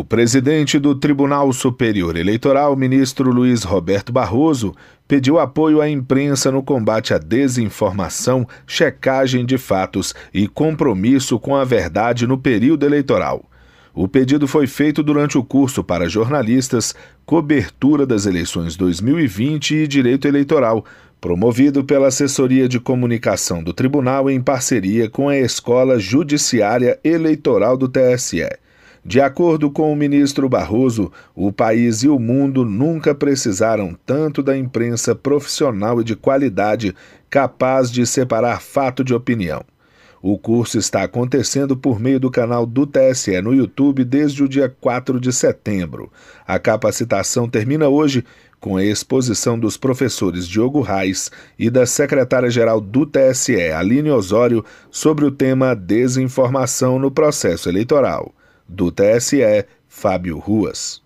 O presidente do Tribunal Superior Eleitoral, ministro Luiz Roberto Barroso, pediu apoio à imprensa no combate à desinformação, checagem de fatos e compromisso com a verdade no período eleitoral. O pedido foi feito durante o curso para jornalistas Cobertura das Eleições 2020 e Direito Eleitoral, promovido pela Assessoria de Comunicação do Tribunal em parceria com a Escola Judiciária Eleitoral do TSE. De acordo com o ministro Barroso, o país e o mundo nunca precisaram tanto da imprensa profissional e de qualidade capaz de separar fato de opinião. O curso está acontecendo por meio do canal do TSE no YouTube desde o dia 4 de setembro. A capacitação termina hoje com a exposição dos professores Diogo Reis e da secretária-geral do TSE, Aline Osório, sobre o tema desinformação no processo eleitoral. Do TSE, Fábio Ruas.